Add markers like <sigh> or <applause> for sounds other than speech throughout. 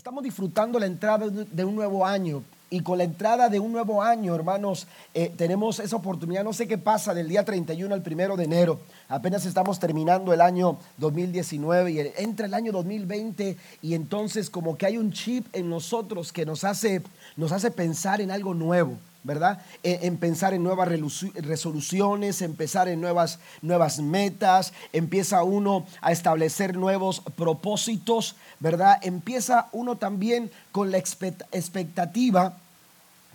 Estamos disfrutando la entrada de un nuevo año. Y con la entrada de un nuevo año, hermanos, eh, tenemos esa oportunidad. No sé qué pasa del día 31 al primero de enero. Apenas estamos terminando el año 2019 y entra el año 2020 y entonces como que hay un chip en nosotros que nos hace, nos hace pensar en algo nuevo. ¿Verdad? En, pensar en nuevas resoluciones, en pensar en nuevas, nuevas metas, empieza uno a establecer nuevos propósitos, ¿verdad? Empieza uno también con la expectativa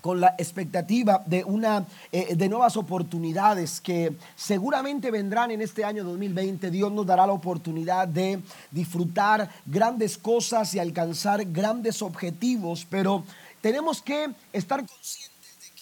con la expectativa de, una, eh, de nuevas oportunidades que seguramente vendrán en este año 2020. Dios nos dará la oportunidad de disfrutar grandes cosas y alcanzar grandes objetivos, pero tenemos que estar conscientes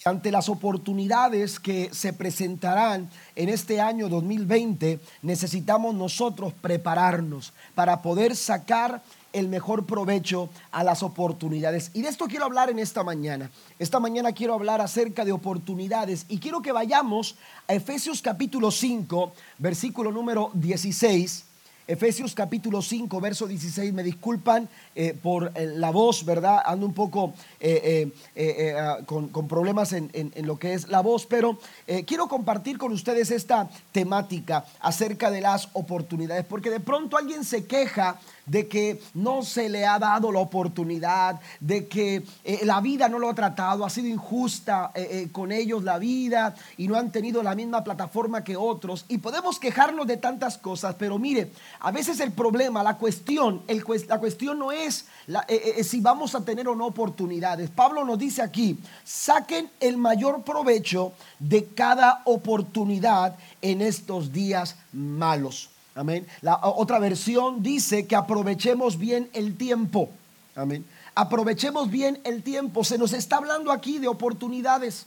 ante las oportunidades que se presentarán en este año 2020, necesitamos nosotros prepararnos para poder sacar el mejor provecho a las oportunidades. Y de esto quiero hablar en esta mañana. Esta mañana quiero hablar acerca de oportunidades y quiero que vayamos a Efesios capítulo 5, versículo número 16 Efesios capítulo 5, verso 16, me disculpan eh, por eh, la voz, ¿verdad? Ando un poco eh, ah, con, problemas en, en, lo que es la voz, pero quiero compartir con ustedes esta temática acerca de las oportunidades, porque de pronto alguien se queja de que no se le ha dado la oportunidad, de que eh, la vida no lo ha tratado, ha sido injusta eh, eh, con ellos la vida y no han tenido la misma plataforma que otros. Y podemos quejarnos de tantas cosas, pero mire, a veces el problema, la cuestión, el, la cuestión no es si vamos a tener o no oportunidades. Pablo nos dice aquí, saquen el mayor provecho de cada oportunidad en estos días malos. Amén. La otra versión dice que aprovechemos bien el tiempo. Amén. Aprovechemos bien el tiempo. Se nos está hablando aquí de oportunidades.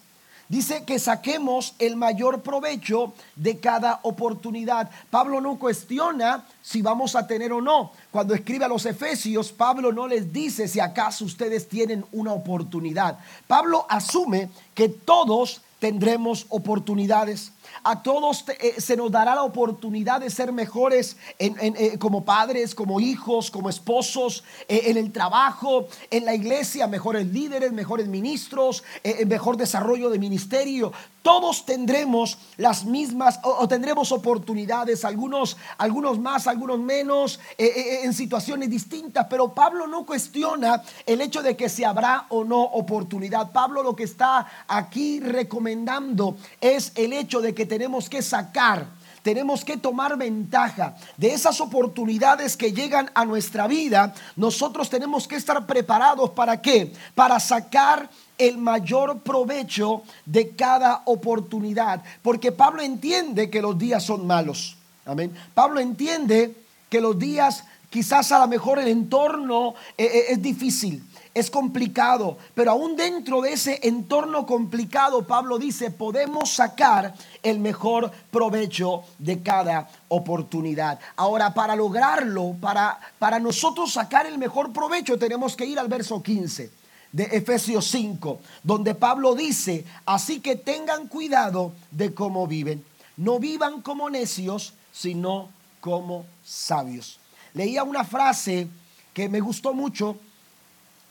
Dice que saquemos el mayor provecho de cada oportunidad. Pablo no cuestiona si vamos a tener o no. Cuando escribe a los Efesios, Pablo no les dice si acaso ustedes tienen una oportunidad. Pablo asume que todos tendremos oportunidades. A todos eh, se nos dará la oportunidad de ser mejores eh, como padres, como hijos, como esposos, eh, en el trabajo, en la iglesia, mejores líderes, mejores ministros, mejor desarrollo de ministerio. Todos tendremos las mismas o, tendremos oportunidades, algunos, algunos más, algunos menos, en situaciones distintas, pero Pablo no cuestiona el hecho de que se habrá o no oportunidad. Pablo lo que está aquí recomendando es el hecho de que tenemos que sacar, tenemos que tomar ventaja de esas oportunidades que llegan a nuestra vida. Nosotros tenemos que estar preparados para qué? Para sacar el mayor provecho de cada oportunidad. Porque Pablo entiende que los días son malos. Amén. Pablo entiende que los días, quizás a lo mejor el entorno eh, eh, es difícil es complicado, pero aún dentro de ese entorno complicado, Pablo dice, podemos sacar el mejor provecho de cada oportunidad. Ahora, para lograrlo, para, para nosotros sacar el mejor provecho, tenemos que ir al verso 15 de Efesios 5, donde Pablo dice, así que tengan cuidado de cómo viven. No vivan como necios, sino como sabios. Leía una frase que me gustó mucho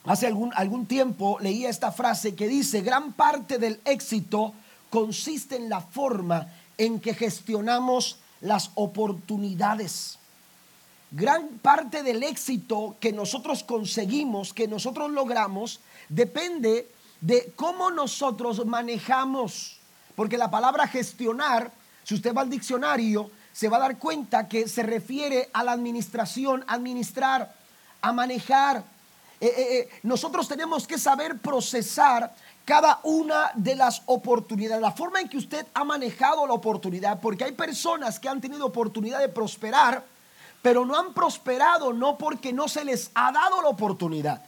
Hace algún, algún tiempo leía esta frase que dice, gran parte del éxito consiste en la forma en que gestionamos las oportunidades. Gran parte del éxito que nosotros conseguimos, que nosotros logramos, depende de cómo nosotros manejamos. Porque la palabra gestionar, si usted va al diccionario, se va a dar cuenta que se refiere a la administración, administrar, a manejar, eh, eh, eh, nosotros tenemos que saber procesar cada una de las oportunidades, la forma en que usted ha manejado la oportunidad, porque hay personas que han tenido oportunidad de prosperar, pero no han prosperado no porque no se les ha dado la oportunidad,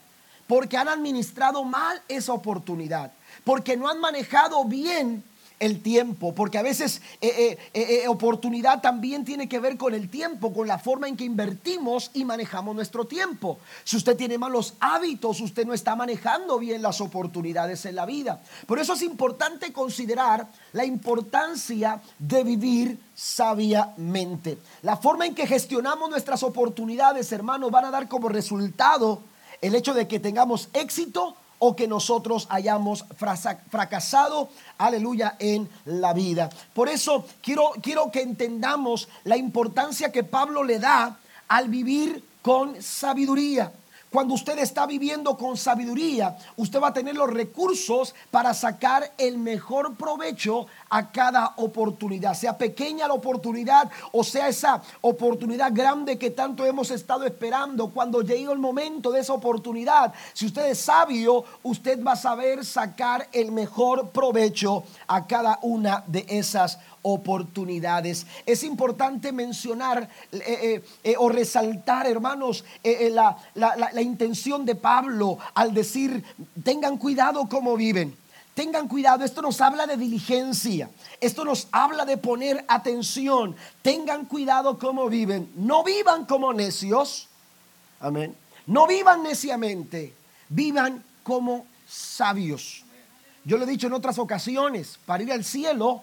porque han administrado mal esa oportunidad, porque no han manejado bien el tiempo, porque a veces eh, eh, eh, oportunidad también tiene que ver con el tiempo, con la forma en que invertimos y manejamos nuestro tiempo. Si usted tiene malos hábitos, usted no está manejando bien las oportunidades en la vida. Por eso es importante considerar la importancia de vivir sabiamente. La forma en que gestionamos nuestras oportunidades, hermanos, van a dar como resultado el hecho de que tengamos éxito o que nosotros hayamos fracasado, aleluya, en la vida. Por eso quiero, quiero que entendamos la importancia que Pablo le da al vivir con sabiduría. Cuando usted está viviendo con sabiduría, usted va a tener los recursos para sacar el mejor provecho a cada oportunidad, sea pequeña la oportunidad o sea esa oportunidad grande que tanto hemos estado esperando. Cuando llegue el momento de esa oportunidad, si usted es sabio, usted va a saber sacar el mejor provecho a cada una de esas oportunidades. Es importante mencionar eh, eh, eh, o resaltar, hermanos, la, la intención de Pablo al decir, tengan cuidado cómo viven. Tengan cuidado, esto nos habla de diligencia, esto nos habla de poner atención. Tengan cuidado cómo viven. No vivan como necios, amén. No vivan neciamente, vivan como sabios. Yo lo he dicho en otras ocasiones, para ir al cielo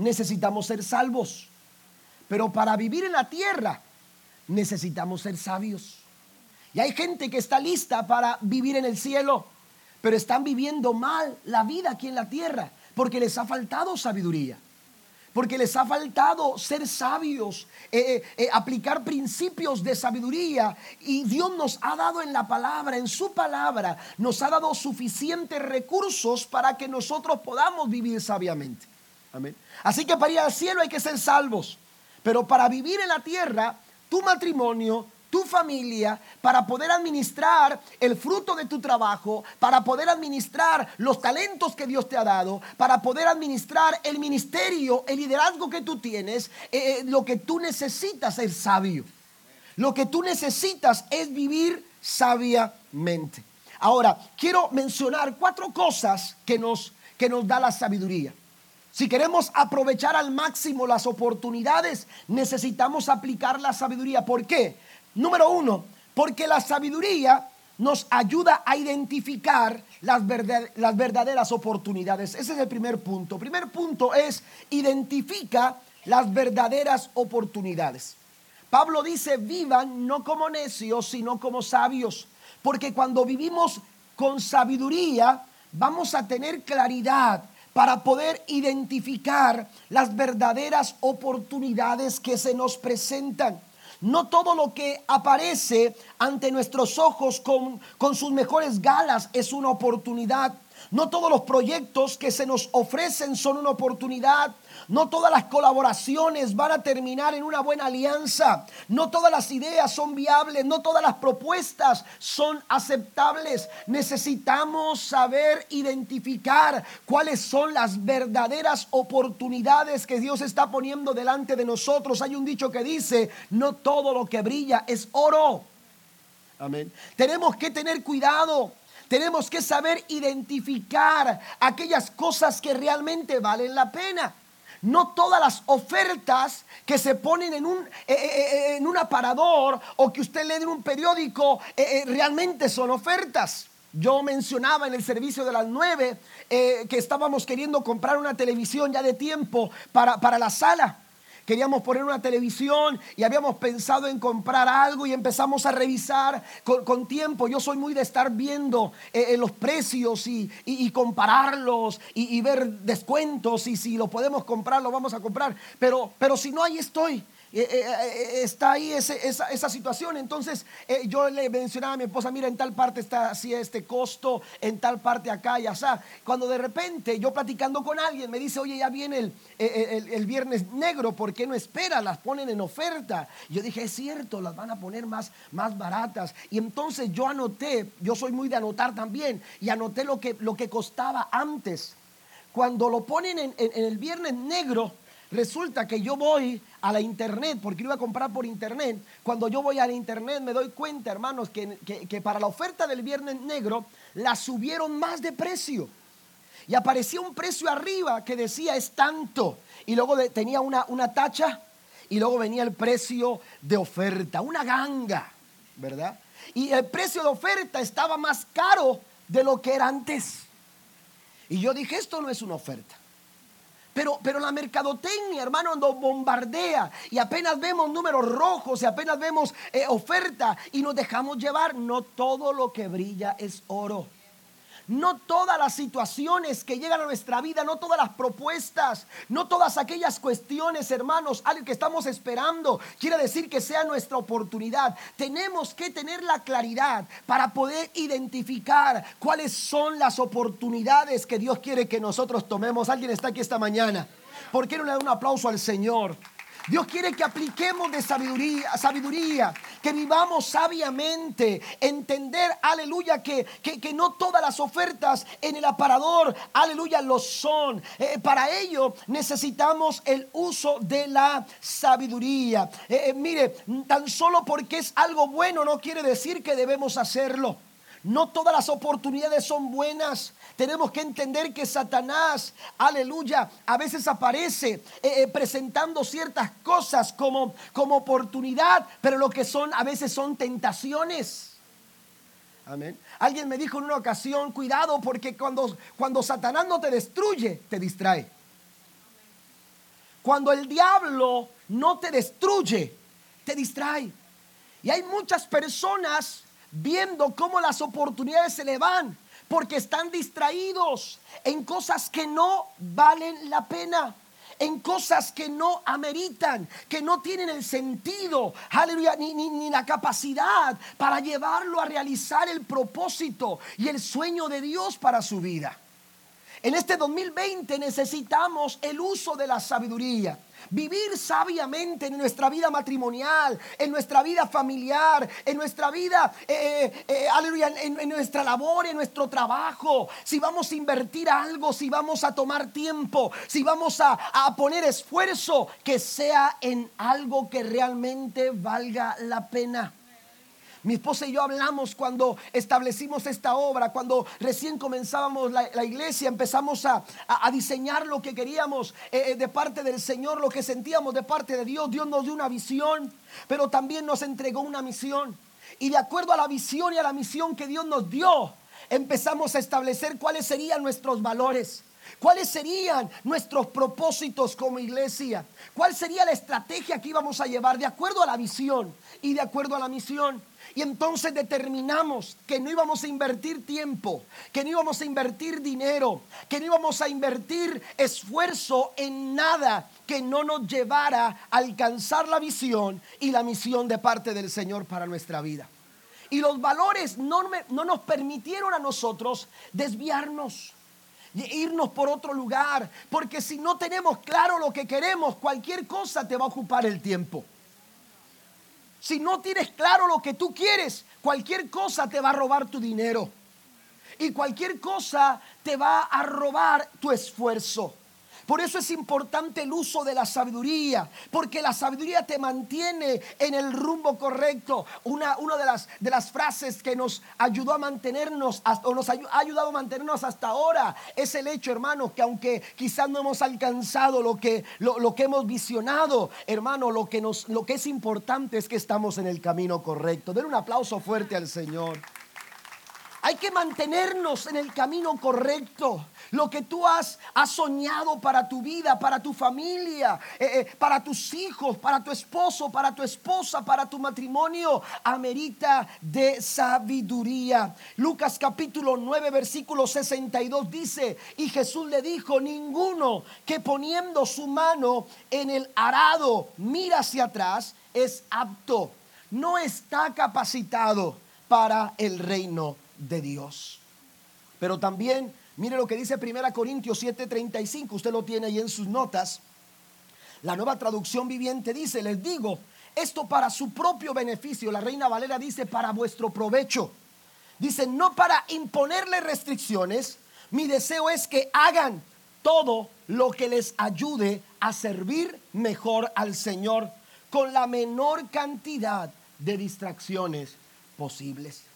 necesitamos ser salvos, pero para vivir en la tierra necesitamos ser sabios. Y hay gente que está lista para vivir en el cielo pero están viviendo mal la vida aquí en la tierra porque les ha faltado sabiduría. Porque les ha faltado ser sabios, eh, eh, eh, aplicar principios de sabiduría. Y Dios nos ha dado en la palabra, en su palabra, nos ha dado suficientes recursos para que nosotros podamos vivir sabiamente. Amén. Así que para ir al cielo hay que ser salvos. Pero para vivir en la tierra, tu matrimonio, tu familia, para poder administrar el fruto de tu trabajo, para poder administrar los talentos que Dios te ha dado, para poder administrar el ministerio, el liderazgo que tú tienes, eh, eh, lo que tú necesitas es sabio. Lo que tú necesitas es vivir sabiamente. Ahora, quiero mencionar cuatro cosas que nos, que nos da la sabiduría. Si queremos aprovechar al máximo las oportunidades, necesitamos aplicar la sabiduría. ¿Por qué? Número uno, porque la sabiduría nos ayuda a identificar las, las verdaderas oportunidades. Ese es el primer punto. primer punto es identifica las verdaderas oportunidades. Pablo dice, vivan no como necios, sino como sabios. Porque cuando vivimos con sabiduría, vamos a tener claridad para poder identificar las verdaderas oportunidades que se nos presentan. No todo lo que aparece ante nuestros ojos con, con sus mejores galas es una oportunidad. No todos los proyectos que se nos ofrecen son una oportunidad. No todas las colaboraciones van a terminar en una buena alianza. No todas las ideas son viables. No todas las propuestas son aceptables. Necesitamos saber identificar cuáles son las verdaderas oportunidades que Dios está poniendo delante de nosotros. Hay un dicho que dice, no todo lo que brilla es oro. Amén. Tenemos que tener cuidado tenemos que saber identificar aquellas cosas que realmente valen la pena. No todas las ofertas que se ponen en un, eh, eh, eh, en un aparador o que usted lee en un periódico realmente son ofertas. Yo mencionaba en el servicio de las nueve que estábamos queriendo comprar una televisión ya de tiempo para, para la sala queríamos poner una televisión y habíamos pensado en comprar algo y empezamos a revisar con, tiempo. Yo soy muy de estar viendo eh, eh, los precios y, compararlos y, ver descuentos y si lo podemos comprar, lo vamos a comprar. Pero, pero si no, ahí estoy. Eh, eh, eh, está ahí esa, situación. Entonces yo le mencionaba a mi esposa, mira, en tal parte está así este costo, en tal parte acá y allá. Cuando de repente yo platicando con alguien me dice, oye, ya viene el, el, viernes negro, ¿por qué no espera? Las ponen en oferta. Yo dije, es cierto, las van a poner más, más baratas. Y entonces yo anoté, yo soy muy de anotar también, y anoté lo que, lo que costaba antes. Cuando lo ponen en el viernes negro, Resulta que yo voy a la internet, porque iba a comprar por internet. Cuando yo voy a la internet me doy cuenta, hermanos, que, para la oferta del viernes negro la subieron más de precio. Y aparecía un precio arriba que decía es tanto. Y luego tenía una, una tacha y luego venía el precio de oferta, una ganga, ¿verdad? Y el precio de oferta estaba más caro de lo que era antes. Y yo dije, esto no es una oferta. Pero, pero la mercadotecnia, hermano, nos bombardea y apenas vemos números rojos y apenas vemos eh, oferta y nos dejamos llevar. No todo lo que brilla es oro. No todas las situaciones que llegan a nuestra vida, no todas las propuestas, no todas aquellas cuestiones, hermanos, algo que estamos esperando, quiere decir que sea nuestra oportunidad. Tenemos que tener la claridad para poder identificar cuáles son las oportunidades que Dios quiere que nosotros tomemos. Alguien está aquí esta mañana. ¿Por qué no le da un aplauso al Señor? Dios quiere que apliquemos de sabiduría, sabiduría, que vivamos sabiamente, entender, aleluya, que, que, no todas las ofertas en el aparador, aleluya, lo son. Eh, para ello necesitamos el uso de la sabiduría. Eh, eh, mire, tan solo porque es algo bueno no quiere decir que debemos hacerlo. No todas las oportunidades son buenas. Tenemos que entender que Satanás, aleluya, a veces aparece eh, eh, presentando ciertas cosas como, como oportunidad, pero lo que son a veces son tentaciones. Amén. Alguien me dijo en una ocasión, cuidado porque cuando, cuando Satanás no te destruye, te distrae. Cuando el diablo no te destruye, te distrae. Y hay muchas personas viendo cómo las oportunidades se le van, porque están distraídos en cosas que no valen la pena en cosas que no ameritan, que no tienen el sentido, aleluya, ni, ni, la capacidad para llevarlo a realizar el propósito y el sueño de Dios para su vida. En este 2020 necesitamos el uso de la sabiduría. Vivir sabiamente en nuestra vida matrimonial, en nuestra vida familiar, en nuestra vida, eh, eh, aleluya, en, nuestra labor, en nuestro trabajo. Si vamos a invertir algo, si vamos a tomar tiempo, si vamos a, a poner esfuerzo, que sea en algo que realmente valga la pena. Mi esposa y yo hablamos cuando establecimos esta obra, cuando recién comenzábamos la, iglesia, empezamos a, diseñar lo que queríamos eh, eh, de parte del Señor, lo que sentíamos de parte de Dios. Dios nos dio una visión, pero también nos entregó una misión. Y de acuerdo a la visión y a la misión que Dios nos dio, empezamos a establecer cuáles serían nuestros valores. ¿Cuáles serían nuestros propósitos como iglesia? ¿Cuál sería la estrategia que íbamos a llevar de acuerdo a la visión y de acuerdo a la misión? Y entonces determinamos que no íbamos a invertir tiempo, que no íbamos a invertir dinero, que no íbamos a invertir esfuerzo en nada que no nos llevara a alcanzar la visión y la misión de parte del Señor para nuestra vida. Y los valores no, no nos permitieron a nosotros desviarnos irnos por otro lugar, porque si no tenemos claro lo que queremos, cualquier cosa te va a ocupar el tiempo. Si no tienes claro lo que tú quieres, cualquier cosa te va a robar tu dinero. Y cualquier cosa te va a robar tu esfuerzo. Por eso es importante el uso de la sabiduría, porque la sabiduría te mantiene en el rumbo correcto. Una, de, las, de las frases que nos ayudó a mantenernos, o nos ha ayudado a mantenernos hasta ahora, es el hecho, hermano, que aunque quizás no hemos alcanzado lo que, lo, que hemos visionado, hermano, lo que, nos, lo que es importante es que estamos en el camino correcto. Den un aplauso fuerte al Señor. Hay que mantenernos en el camino correcto. Lo que tú has, soñado para tu vida, para tu familia, eh, eh, para tus hijos, para tu esposo, para tu esposa, para tu matrimonio, amerita de sabiduría. Lucas capítulo 9, versículo 62 dice, y Jesús le dijo, ninguno que poniendo su mano en el arado mira hacia atrás es apto, no está capacitado para el reino de Dios. Pero también, mire lo que dice 1 Corintios 7:35, usted lo tiene ahí en sus notas. La nueva traducción viviente dice, les digo, esto para su propio beneficio. La reina Valera dice, para vuestro provecho. Dice, no para imponerle restricciones, mi deseo es que hagan todo lo que les ayude a servir mejor al Señor con la menor cantidad de distracciones posibles.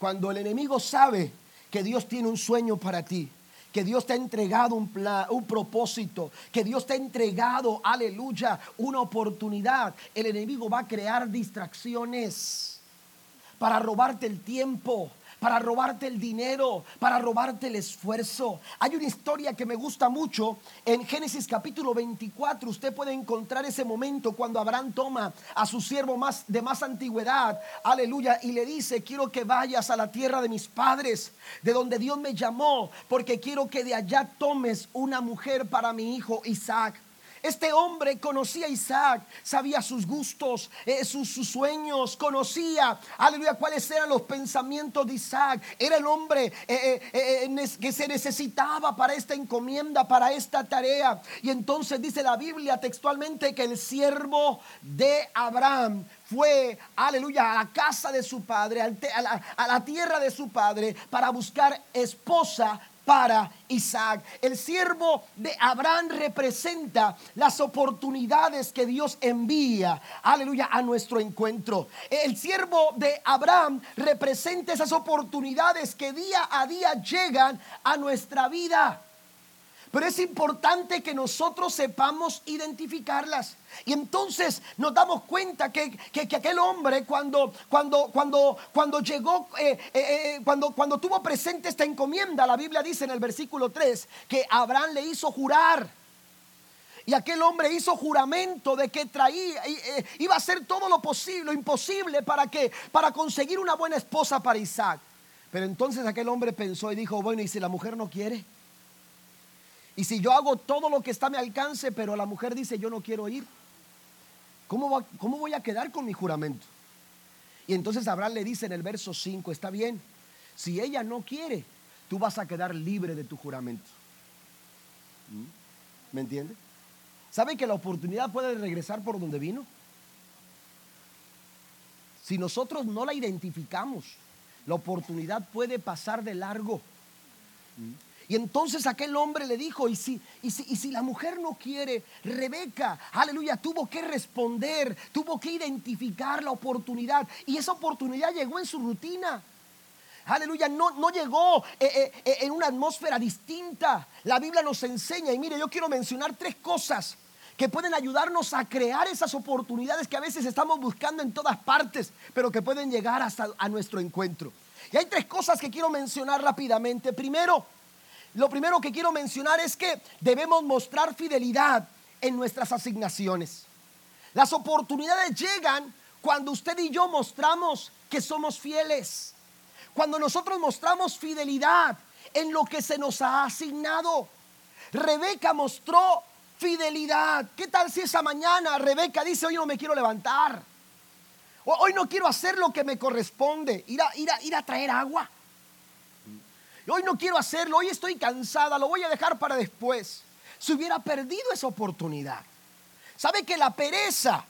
Cuando el enemigo sabe que Dios tiene un sueño para ti, que Dios te ha entregado un, plan, un propósito, que Dios te ha entregado, aleluya, una oportunidad, el enemigo va a crear distracciones para robarte el tiempo, para robarte el dinero, para robarte el esfuerzo. Hay una historia que me gusta mucho en Génesis capítulo 24. Usted puede encontrar ese momento cuando Abraham toma a su siervo más de más antigüedad, aleluya, y le dice, quiero que vayas a la tierra de mis padres, de donde Dios me llamó, porque quiero que de allá tomes una mujer para mi hijo Isaac. Este hombre conocía a Isaac, sabía sus gustos, eh, sus, sueños, conocía, aleluya, cuáles eran los pensamientos de Isaac. Era el hombre eh, eh, que se necesitaba para esta encomienda, para esta tarea. Y entonces dice la Biblia textualmente que el siervo de Abraham fue, aleluya, a la casa de su padre, a la tierra de su padre, para buscar esposa para Isaac. El siervo de Abraham representa las oportunidades que Dios envía, aleluya, a nuestro encuentro. El siervo de Abraham representa esas oportunidades que día a día llegan a nuestra vida. Pero es importante que nosotros sepamos identificarlas. Y entonces nos damos cuenta que, aquel hombre cuando, cuando, cuando, cuando llegó, eh, eh, eh, cuando, cuando tuvo presente esta encomienda, la Biblia dice en el versículo 3 que Abraham le hizo jurar. Y aquel hombre hizo juramento de que traía, iba a hacer todo lo posible, lo imposible para que, para conseguir una buena esposa para Isaac. Pero entonces aquel hombre pensó y dijo, bueno, ¿y si la mujer no quiere? Y si yo hago todo lo que está a mi alcance, pero la mujer dice, yo no quiero ir, ¿cómo, cómo voy a quedar con mi juramento? Y entonces Abraham le dice en el verso 5, está bien, si ella no quiere, tú vas a quedar libre de tu juramento. ¿Mm? ¿Me entiende? ¿Sabe que la oportunidad puede regresar por donde vino? Si nosotros no la identificamos, la oportunidad puede pasar de largo. ¿Mm? Y entonces aquel hombre le dijo, ¿y si, y si, y si la mujer no quiere? Rebeca, aleluya, tuvo que responder, tuvo que identificar la oportunidad. Y esa oportunidad llegó en su rutina. Aleluya, no, no llegó eh, eh, eh, en una atmósfera distinta. La Biblia nos enseña, y mire, yo quiero mencionar tres cosas que pueden ayudarnos a crear esas oportunidades que a veces estamos buscando en todas partes, pero que pueden llegar hasta a nuestro encuentro. Y hay tres cosas que quiero mencionar rápidamente. Primero, lo primero que quiero mencionar es que debemos mostrar fidelidad en nuestras asignaciones. Las oportunidades llegan cuando usted y yo mostramos que somos fieles. Cuando nosotros mostramos fidelidad en lo que se nos ha asignado. Rebeca mostró fidelidad. ¿Qué tal si esa mañana Rebeca dice, hoy no me quiero levantar? Hoy no quiero hacer lo que me corresponde, ir a, ir ir a traer agua. Hoy no quiero hacerlo, hoy estoy cansada, lo voy a dejar para después. Se hubiera perdido esa oportunidad. ¿Sabe que la pereza,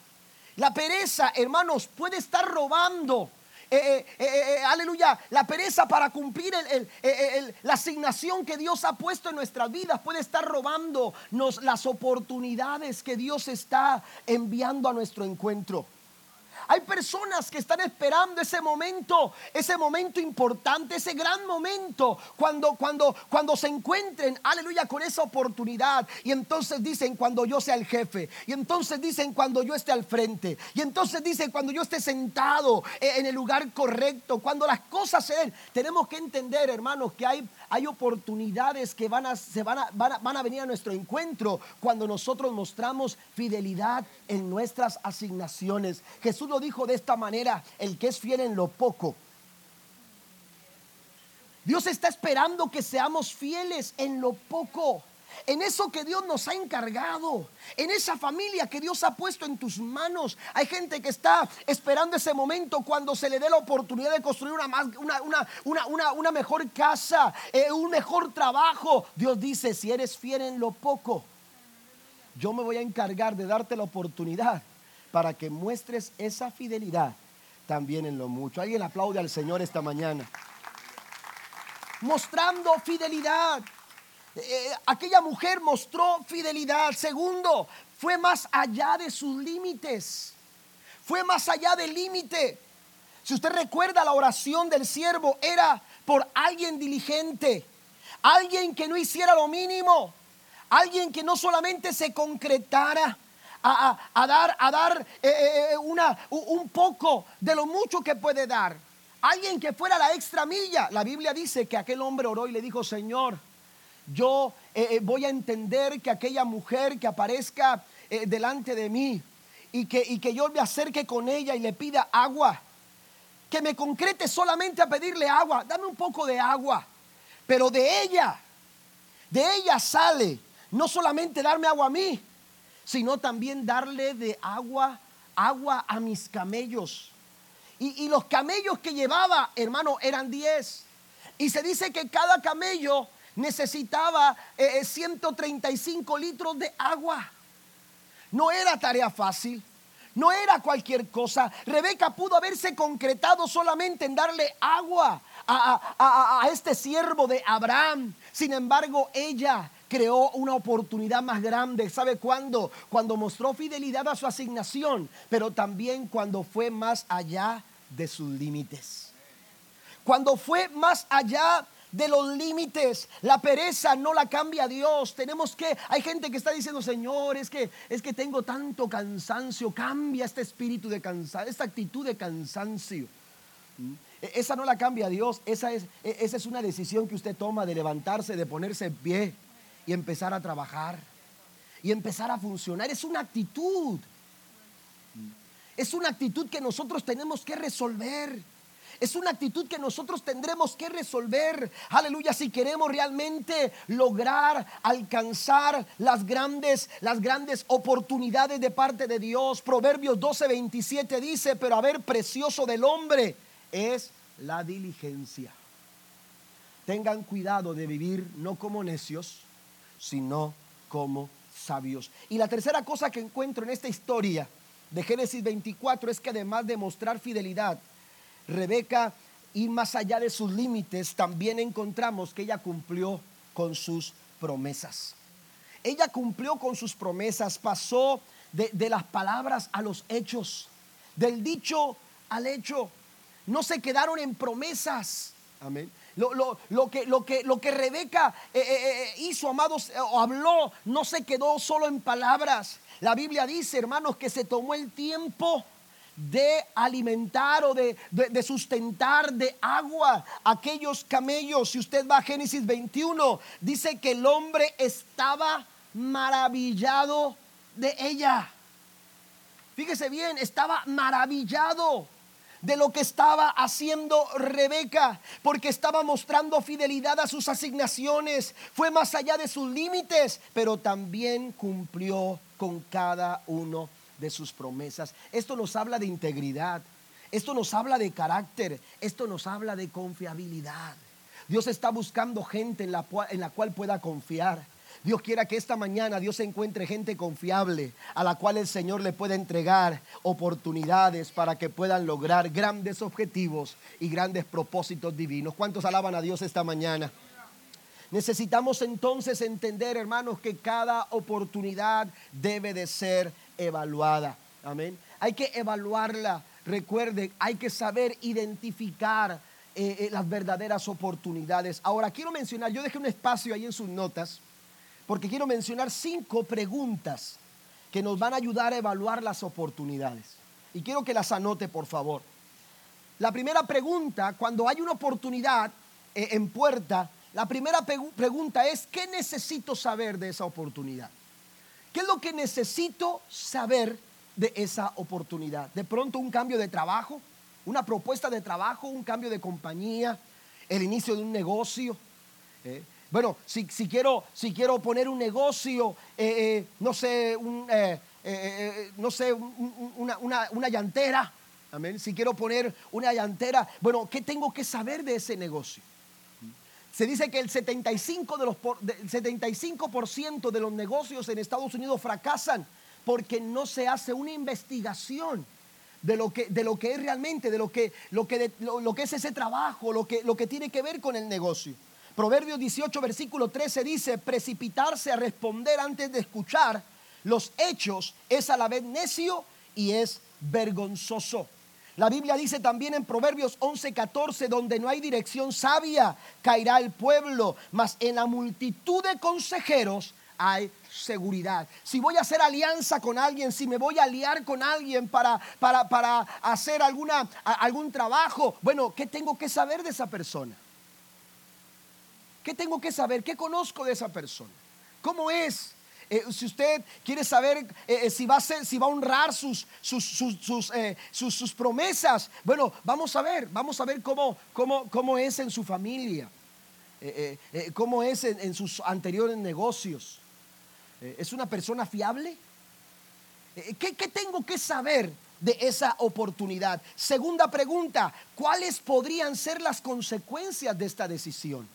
la pereza, hermanos, puede estar robando eh, eh, eh, aleluya, la pereza para cumplir la asignación que Dios ha puesto en nuestras vidas puede estar robándonos las oportunidades que Dios está enviando a nuestro encuentro. Hay personas que están esperando ese momento, ese momento importante, ese gran momento, cuando, cuando, cuando se encuentren, aleluya, con esa oportunidad. Y entonces dicen cuando yo sea el jefe. Y entonces dicen cuando yo esté al frente. Y entonces dicen cuando yo esté sentado en el lugar correcto. Cuando las cosas se den. Tenemos que entender, hermanos, que hay, hay oportunidades que van a, se van, a, van, a, van a venir a nuestro encuentro cuando nosotros mostramos fidelidad en nuestras asignaciones. Jesús lo dijo de esta manera, el que es fiel en lo poco. Dios está esperando que seamos fieles en lo poco, en eso que Dios nos ha encargado, en esa familia que Dios ha puesto en tus manos. Hay gente que está esperando ese momento cuando se le dé la oportunidad de construir una, más, una, una, mejor casa, eh, un mejor trabajo. Dios dice, si eres fiel en lo poco, yo me voy a encargar de darte la oportunidad para que muestres esa fidelidad también en lo mucho. Alguien aplaude al Señor esta mañana. Mostrando fidelidad. Eh, aquella mujer mostró fidelidad. Segundo, fue más allá de sus límites. Fue más allá del límite. Si usted recuerda la oración del siervo, era por alguien diligente, alguien que no hiciera lo mínimo, alguien que no solamente se concretara, a, dar, a dar eh, eh, una, un poco de lo mucho que puede dar. Alguien que fuera la extra milla. La Biblia dice que aquel hombre oró y le dijo, Señor, yo eh, eh, voy a entender que aquella mujer que aparezca eh, delante de mí y que, y que yo me acerque con ella y le pida agua, que me concrete solamente a pedirle agua, dame un poco de agua, pero de ella, de ella sale no solamente darme agua a mí, sino también darle de agua, agua a mis camellos. Y, los camellos que llevaba, hermano, eran 10. Y se dice que cada camello necesitaba 135 eh, eh, litros de agua. No era tarea fácil. No era cualquier cosa. Rebeca pudo haberse concretado solamente en darle agua a, a, este siervo de Abraham. Sin embargo, ella creó una oportunidad más grande. ¿Sabe cuándo? Cuando mostró fidelidad a su asignación, pero también cuando fue más allá de sus límites. Cuando fue más allá de los límites. La pereza no la cambia Dios. Tenemos que, hay gente que está diciendo, Señor, es que, es que tengo tanto cansancio. Cambia este espíritu de cansancio, esta actitud de cansancio. ¿Mm? E, esa no la cambia Dios. Esa es, e, esa es una decisión que usted toma de levantarse, de ponerse en pie y empezar a trabajar. Y empezar a funcionar. Es una actitud. ¿Mm? Es una actitud que nosotros tenemos que resolver. Es una actitud que nosotros tendremos que resolver. Aleluya, si queremos realmente lograr alcanzar las grandes las grandes oportunidades de parte de Dios. Proverbios 12:27 dice, "Pero a ver, precioso del hombre es la diligencia." Tengan cuidado de vivir no como necios, sino como sabios. Y la tercera cosa que encuentro en esta historia de Génesis 24 es que además de mostrar fidelidad, Rebeca ir más allá de sus límites, también encontramos que ella cumplió con sus promesas. Ella cumplió con sus promesas, pasó de, las palabras a los hechos, del dicho al hecho. No se quedaron en promesas. Amén. Lo, que, lo, que, lo que Rebeca eh, eh, eh, hizo, amados, o habló, no se quedó solo en palabras. La Biblia dice, hermanos, que se tomó el tiempo de alimentar o de, sustentar de agua aquellos camellos. Si usted va a Génesis 21, dice que el hombre estaba maravillado de ella. Fíjese bien, estaba maravillado de lo que estaba haciendo Rebeca, porque estaba mostrando fidelidad a sus asignaciones, fue más allá de sus límites, pero también cumplió con cada uno de sus promesas. Esto nos habla de integridad, esto nos habla de carácter, esto nos habla de confiabilidad. Dios está buscando gente en la, en la cual pueda confiar. Dios quiera que esta mañana Dios encuentre gente confiable a la cual el Señor le pueda entregar oportunidades para que puedan lograr grandes objetivos y grandes propósitos divinos. ¿Cuántos alaban a Dios esta mañana? Necesitamos entonces entender, hermanos, que cada oportunidad debe de ser evaluada. Amén. Hay que evaluarla. Recuerden, hay que saber identificar eh, eh, las verdaderas oportunidades. Ahora, quiero mencionar, yo dejé un espacio ahí en sus notas, porque quiero mencionar cinco preguntas que nos van a ayudar a evaluar las oportunidades. Y quiero que las anote, por favor. La primera pregunta, cuando hay una oportunidad eh, en puerta, la primera pregunta es, ¿qué necesito saber de esa oportunidad? ¿Qué es lo que necesito saber de esa oportunidad? De pronto un cambio de trabajo, una propuesta de trabajo, un cambio de compañía, el inicio de un negocio. ¿eh? bueno, si, quiero, si quiero poner un negocio, eh, eh, no sé, no sé una, una, llantera, amén. Si quiero poner una llantera, bueno, ¿qué tengo que saber de ese negocio? Se dice que el 75%, de los, 75 de los negocios en Estados Unidos fracasan porque no se hace una investigación de lo que, de lo que es realmente, de lo que, lo que, lo, que es ese trabajo, lo que, lo que tiene que ver con el negocio. Proverbios 18, versículo 13 dice, precipitarse a responder antes de escuchar los hechos es a la vez necio y es vergonzoso. La Biblia dice también en Proverbios 11:14, donde no hay dirección sabia, caerá el pueblo, mas en la multitud de consejeros hay seguridad. Si voy a hacer alianza con alguien, si me voy a aliar con alguien para, para, para hacer alguna, algún trabajo, bueno, ¿qué tengo que saber de esa persona? ¿Qué tengo que saber? ¿Qué conozco de esa persona? ¿Cómo es? Eh, si usted quiere saber eh, eh, si, va a honrar sus, sus, promesas, bueno, vamos a ver, vamos a ver cómo, es en su familia, cómo es en, sus anteriores negocios. ¿Es una persona fiable? ¿Qué, ¿Qué tengo que saber de esa oportunidad? Segunda pregunta, ¿cuáles podrían ser las consecuencias de esta decisión?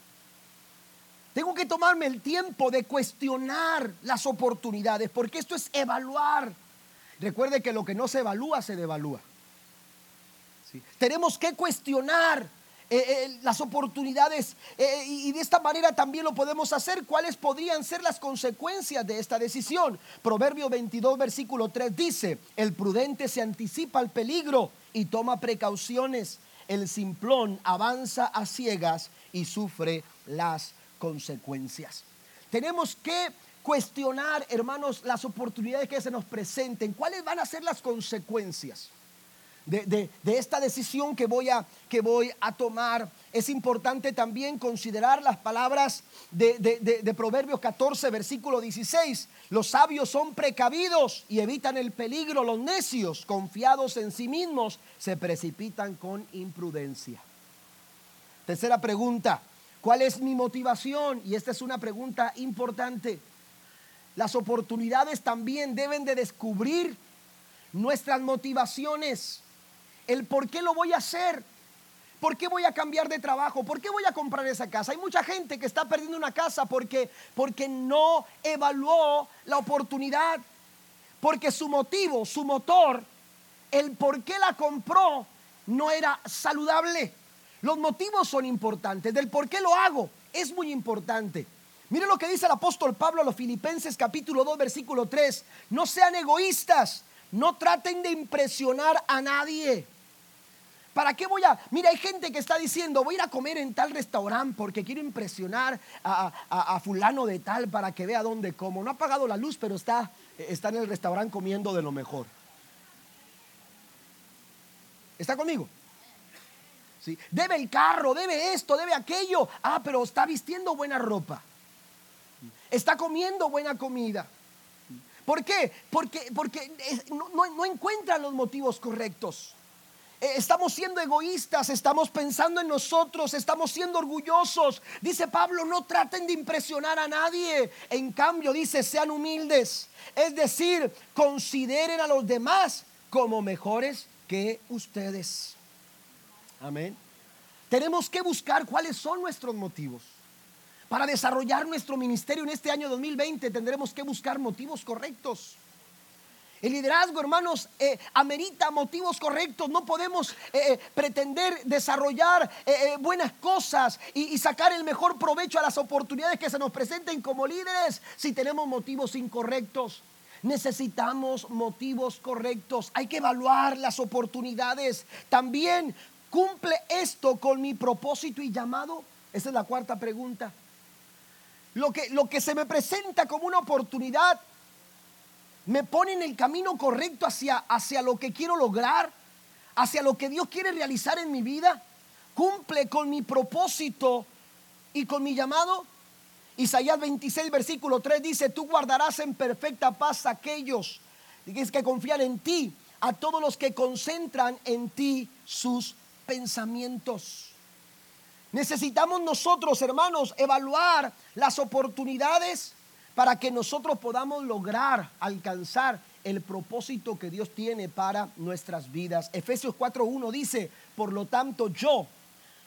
Tengo que tomarme el tiempo de cuestionar las oportunidades, porque esto es evaluar. Recuerde que lo que no se evalúa se devalúa. Tenemos que cuestionar eh, eh, las oportunidades eh, y de esta manera también lo podemos hacer. ¿Cuáles podrían ser las consecuencias de esta decisión? Proverbio 22, versículo 3 dice, el prudente se anticipa al peligro y toma precauciones. El simplón avanza a ciegas y sufre las consecuencias. Tenemos que cuestionar, hermanos, las oportunidades que se nos presenten. ¿Cuáles van a ser las consecuencias de, esta decisión que voy, a, que voy a tomar? Es importante también considerar las palabras de, de Proverbios 14, versículo 16. Los sabios son precavidos y evitan el peligro. Los necios, confiados en sí mismos, se precipitan con imprudencia. Tercera pregunta. ¿Cuál es mi motivación? Y esta es una pregunta importante. Las oportunidades también deben de descubrir nuestras motivaciones. El por qué lo voy a hacer. ¿Por qué voy a cambiar de trabajo? ¿Por qué voy a comprar esa casa? Hay mucha gente que está perdiendo una casa porque, porque no evaluó la oportunidad. Porque su motivo, su motor, el por qué la compró no era saludable. Los motivos son importantes, del por qué lo hago es muy importante. Mire lo que dice el apóstol Pablo a los Filipenses capítulo 2 versículo 3. No sean egoístas, no traten de impresionar a nadie. ¿Para qué voy a...? Mira, hay gente que está diciendo, voy a ir a comer en tal restaurante porque quiero impresionar a, fulano de tal para que vea dónde como. No ha pagado la luz, pero está, está en el restaurante comiendo de lo mejor. ¿Está conmigo? Debe el carro, debe esto, debe aquello. Ah, pero está vistiendo buena ropa. Está comiendo buena comida. ¿Por qué? Porque, porque no, no encuentran los motivos correctos. Eh, estamos siendo egoístas, estamos pensando en nosotros, estamos siendo orgullosos. Dice Pablo, no traten de impresionar a nadie. En cambio, dice, sean humildes. Es decir, consideren a los demás como mejores que ustedes. Amén. Tenemos que buscar cuáles son nuestros motivos. Para desarrollar nuestro ministerio en este año 2020 tendremos que buscar motivos correctos. El liderazgo, hermanos, eh, amerita motivos correctos. No podemos eh, eh, pretender desarrollar buenas cosas y, sacar el mejor provecho a las oportunidades que se nos presenten como líderes si tenemos motivos incorrectos. Necesitamos motivos correctos. Hay que evaluar las oportunidades. También ¿Cumple esto con mi propósito y llamado? Esa es la cuarta pregunta. Lo que, lo que se me presenta como una oportunidad me pone en el camino correcto hacia, hacia lo que quiero lograr, hacia lo que Dios quiere realizar en mi vida. Cumple con mi propósito y con mi llamado. Isaías 26, versículo 3 dice, tú guardarás en perfecta paz a aquellos que confían en ti, a todos los que concentran en ti sus pensamientos. Necesitamos nosotros, hermanos, evaluar las oportunidades para que nosotros podamos lograr alcanzar el propósito que Dios tiene para nuestras vidas. Efesios 4.1 dice, por lo tanto yo,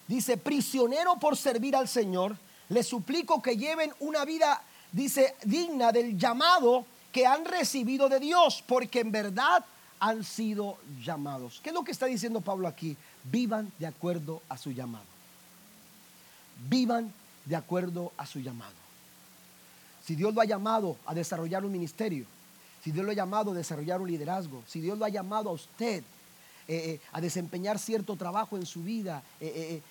dice, prisionero por servir al Señor, les suplico que lleven una vida, dice, digna del llamado que han recibido de Dios, porque en verdad han sido llamados. ¿Qué es lo que está diciendo Pablo aquí? Vivan de acuerdo a su llamado. Vivan de acuerdo a su llamado. Si Dios lo ha llamado a desarrollar un ministerio, si Dios lo ha llamado a desarrollar un liderazgo, si Dios lo ha llamado a usted eh, eh, a desempeñar cierto trabajo en su vida, eh,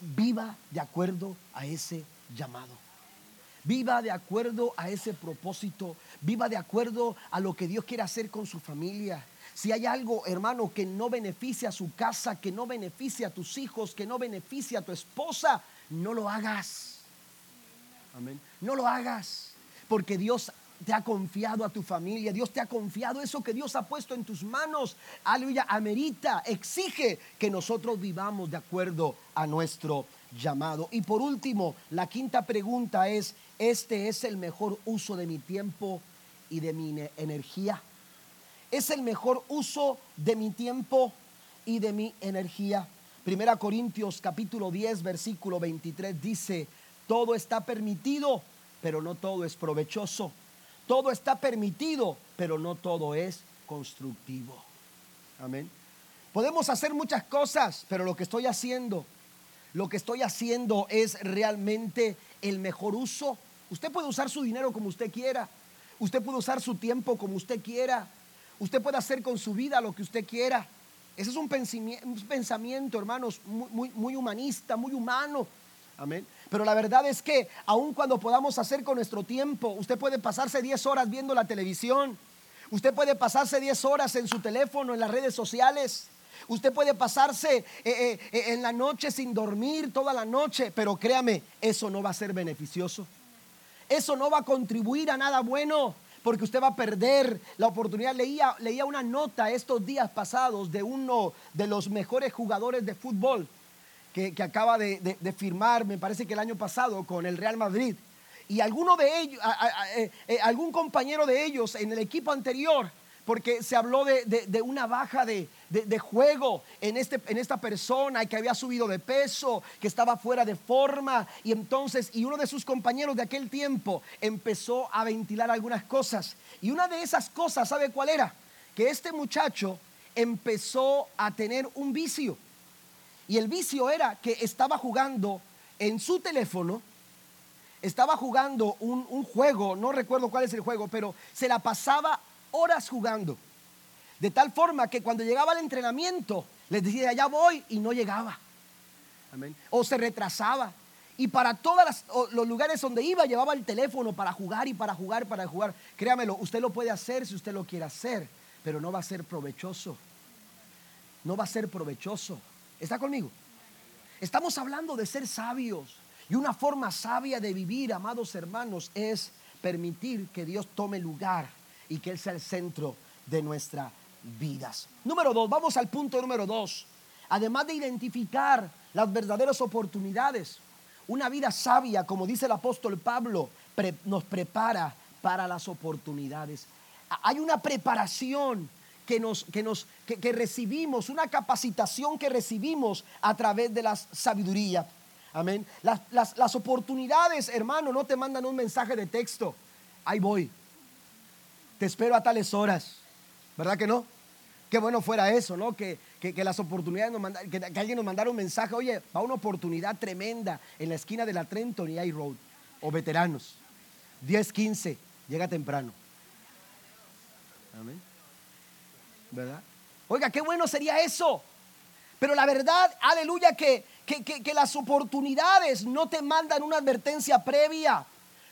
viva de acuerdo a ese llamado. Viva de acuerdo a ese propósito. Viva de acuerdo a lo que Dios quiere hacer con su familia. Si hay algo, hermano, que no beneficia a su casa, que no beneficia a tus hijos, que no beneficia a tu esposa, no lo hagas. Amén. No lo hagas. Porque Dios te ha confiado a tu familia, Dios te ha confiado eso que Dios ha puesto en tus manos. Aleluya, amerita, exige que nosotros vivamos de acuerdo a nuestro llamado. Y por último, la quinta pregunta es, ¿este es el mejor uso de mi tiempo y de mi energía? ¿Es el mejor uso de mi tiempo y de mi energía? Primera Corintios capítulo 10 versículo 23 dice, todo está permitido, pero no todo es provechoso. Todo está permitido, pero no todo es constructivo. Amén. Podemos hacer muchas cosas, pero lo que estoy haciendo, lo que estoy haciendo es realmente el mejor uso. Usted puede usar su dinero como usted quiera. Usted puede usar su tiempo como usted quiera. Usted puede hacer con su vida lo que usted quiera. Ese es un pensamiento, hermanos, muy, humanista, muy humano. Amén. Pero la verdad es que aun cuando podamos hacer con nuestro tiempo, usted puede pasarse 10 horas viendo la televisión. Usted puede pasarse 10 horas en su teléfono, en las redes sociales. Usted puede pasarse eh, eh, eh, en la noche sin dormir toda la noche, pero créame, eso no va a ser beneficioso. Eso no va a contribuir a nada bueno porque usted va a perder la oportunidad. Leía, leía una nota estos días pasados de uno de los mejores jugadores de fútbol que, acaba de, firmar, me parece que el año pasado, con el Real Madrid. Y alguno de ellos, eh, eh, algún compañero de ellos en el equipo anterior porque se habló de, una baja de, juego en, este, en esta persona que había subido de peso, que estaba fuera de forma. Y entonces, y uno de sus compañeros de aquel tiempo empezó a ventilar algunas cosas. Y una de esas cosas, ¿sabe cuál era? Que este muchacho empezó a tener un vicio. Y el vicio era que estaba jugando en su teléfono, estaba jugando un, un juego, no recuerdo cuál es el juego, pero se la pasaba horas jugando. De tal forma que cuando llegaba al entrenamiento, les decía, ya voy, y no llegaba. O se retrasaba. Y para todos los lugares donde iba, llevaba el teléfono para jugar y para jugar, para jugar. Créamelo, usted lo puede hacer si usted lo quiere hacer, pero no va a ser provechoso. No va a ser provechoso. ¿Está conmigo? Estamos hablando de ser sabios. Y una forma sabia de vivir, amados hermanos, es permitir que Dios tome lugar y que Él sea el centro de nuestras vidas. Número dos, vamos al punto número dos. Además de identificar las verdaderas oportunidades, una vida sabia, como dice el apóstol Pablo, nos prepara para las oportunidades. Hay una preparación que, nos, que, nos, que, recibimos, una capacitación que recibimos a través de la sabiduría. Amén. Las, las, las oportunidades, hermano, no te mandan un mensaje de texto. Ahí voy te espero a tales horas. ¿Verdad que no? Qué bueno fuera eso, ¿no? Que, las oportunidades nos mandan, que, alguien nos mandara un mensaje, oye, va una oportunidad tremenda en la esquina de la Trenton y I Road, o veteranos. 10, 15, llega temprano. Amén. ¿Verdad? Oiga, qué bueno sería eso. Pero la verdad, aleluya, que, que, las oportunidades no te mandan una advertencia previa,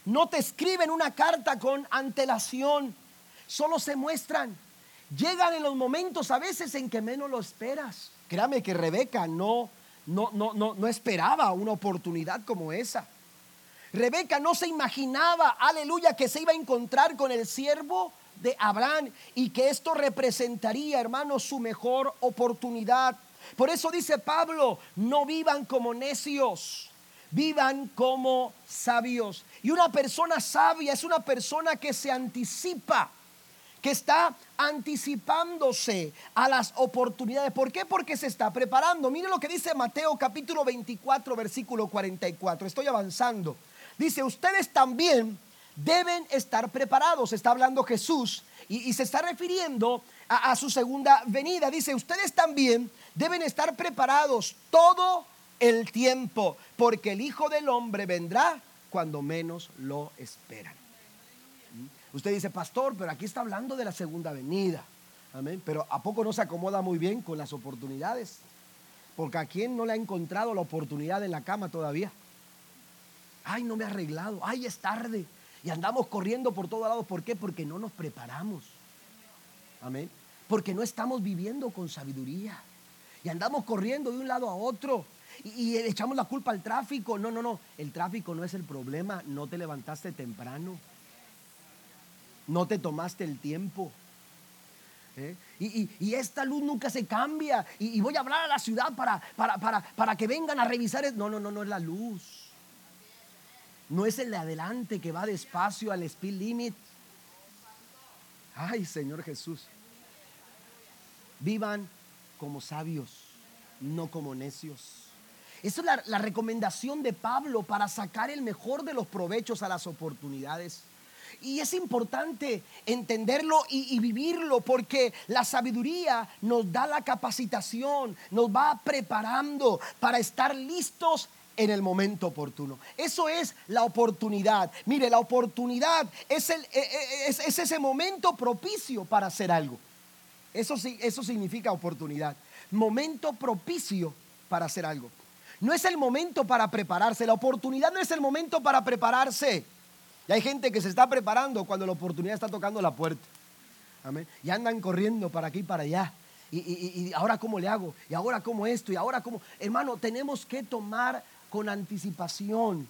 no te escriben una carta con antelación solo se muestran. Llegan en los momentos a veces en que menos lo esperas. Créame que Rebeca no, no, no, no, no esperaba una oportunidad como esa. Rebeca no se imaginaba, aleluya, que se iba a encontrar con el siervo de Abraham y que esto representaría, hermanos, su mejor oportunidad. Por eso dice Pablo, no vivan como necios, vivan como sabios. Y una persona sabia es una persona que se anticipa que está anticipándose a las oportunidades. ¿Por qué? Porque se está preparando. Mire lo que dice Mateo capítulo 24, versículo 44. Estoy avanzando. Dice, ustedes también deben estar preparados. Está hablando Jesús y, se está refiriendo a, a su segunda venida. Dice, ustedes también deben estar preparados todo el tiempo, porque el Hijo del Hombre vendrá cuando menos lo esperan. Usted dice, pastor, pero aquí está hablando de la segunda venida. Amén. Pero ¿a poco no se acomoda muy bien con las oportunidades? Porque a quién no le ha encontrado la oportunidad en la cama todavía. Ay, no me he arreglado. Ay, es tarde. Y andamos corriendo por todos lados. ¿Por qué? Porque no nos preparamos. Amén. Porque no estamos viviendo con sabiduría. Y andamos corriendo de un lado a otro. Y, y echamos la culpa al tráfico. No, no, no. El tráfico no es el problema. No te levantaste temprano. No te tomaste el tiempo. ¿Eh? Y, esta luz nunca se cambia. Y, voy a hablar a la ciudad para, para, para, para que vengan a revisar. No, no, no, no es la luz. No es el de adelante que va despacio al speed limit. Ay, Señor Jesús. Vivan como sabios, no como necios. Esa es la recomendación de Pablo para sacar el mejor de los provechos a las oportunidades. Y es importante entenderlo y, vivirlo porque la sabiduría nos da la capacitación, nos va preparando para estar listos en el momento oportuno. Eso es la oportunidad. Mire, la oportunidad es, e- e- es ese momento propicio para hacer algo. Eso, eso significa oportunidad. Momento propicio para hacer algo. No es el momento para prepararse. La oportunidad no es el momento para prepararse. Y hay gente que se está preparando cuando la oportunidad está tocando la puerta. Amén. Y andan corriendo para aquí y para allá. Y, y- y- ahora cómo le hago. Y ahora cómo esto. Y ahora cómo. Hermano, tenemos que tomar con anticipación.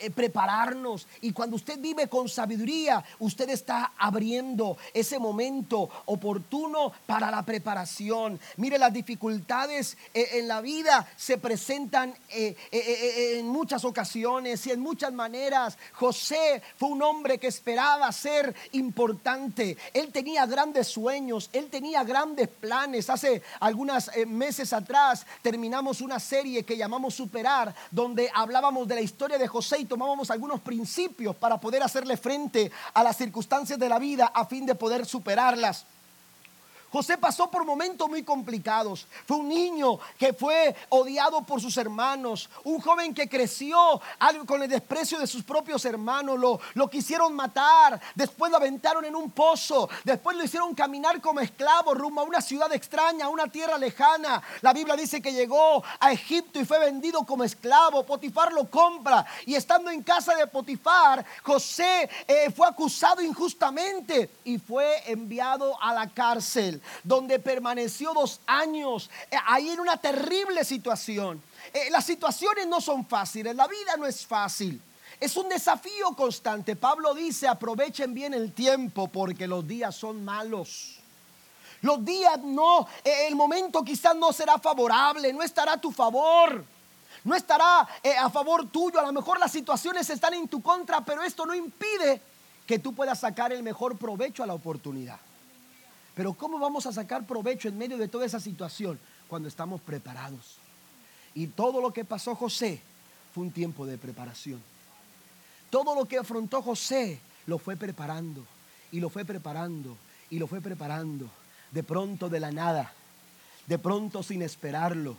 Eh, prepararnos. Y cuando usted vive con sabiduría usted está abriendo ese momento oportuno para la preparación. Mire las dificultades eh, en la vida se presentan eh, en muchas ocasiones y en muchas maneras. José fue un hombre que esperaba ser importante. Él tenía grandes sueños él tenía grandes planes. Hace algunos meses atrás terminamos una serie que llamamos Superar donde hablábamos de la historia de José y tomábamos algunos principios para poder hacerle frente a las circunstancias de la vida a fin de poder superarlas. José pasó por momentos muy complicados. Fue un niño que fue odiado por sus hermanos. Un joven que creció con el desprecio de sus propios hermanos. Lo, lo quisieron matar. Después lo aventaron en un pozo. Después lo hicieron caminar como esclavo rumbo a una ciudad extraña, a una tierra lejana. La Biblia dice que llegó a Egipto y fue vendido como esclavo. Potifar lo compra. Y estando en casa de Potifar, José eh, fue acusado injustamente y fue enviado a la cárcel donde permaneció dos años, eh, ahí en una terrible situación. Eh, las situaciones no son fáciles, la vida no es fácil. Es un desafío constante. Pablo dice, aprovechen bien el tiempo porque los días son malos. Los días no, eh, el momento quizás no será favorable, no estará a tu favor. No estará a favor tuyo, a lo mejor las situaciones están en tu contra, pero esto no impide que tú puedas sacar el mejor provecho a la oportunidad. Pero ¿cómo vamos a sacar provecho en medio de toda esa situación cuando estamos preparados? Y todo lo que pasó José fue un tiempo de preparación. Todo lo que afrontó José lo fue preparando y lo fue preparando y lo fue preparando. De pronto de la nada, de pronto sin esperarlo,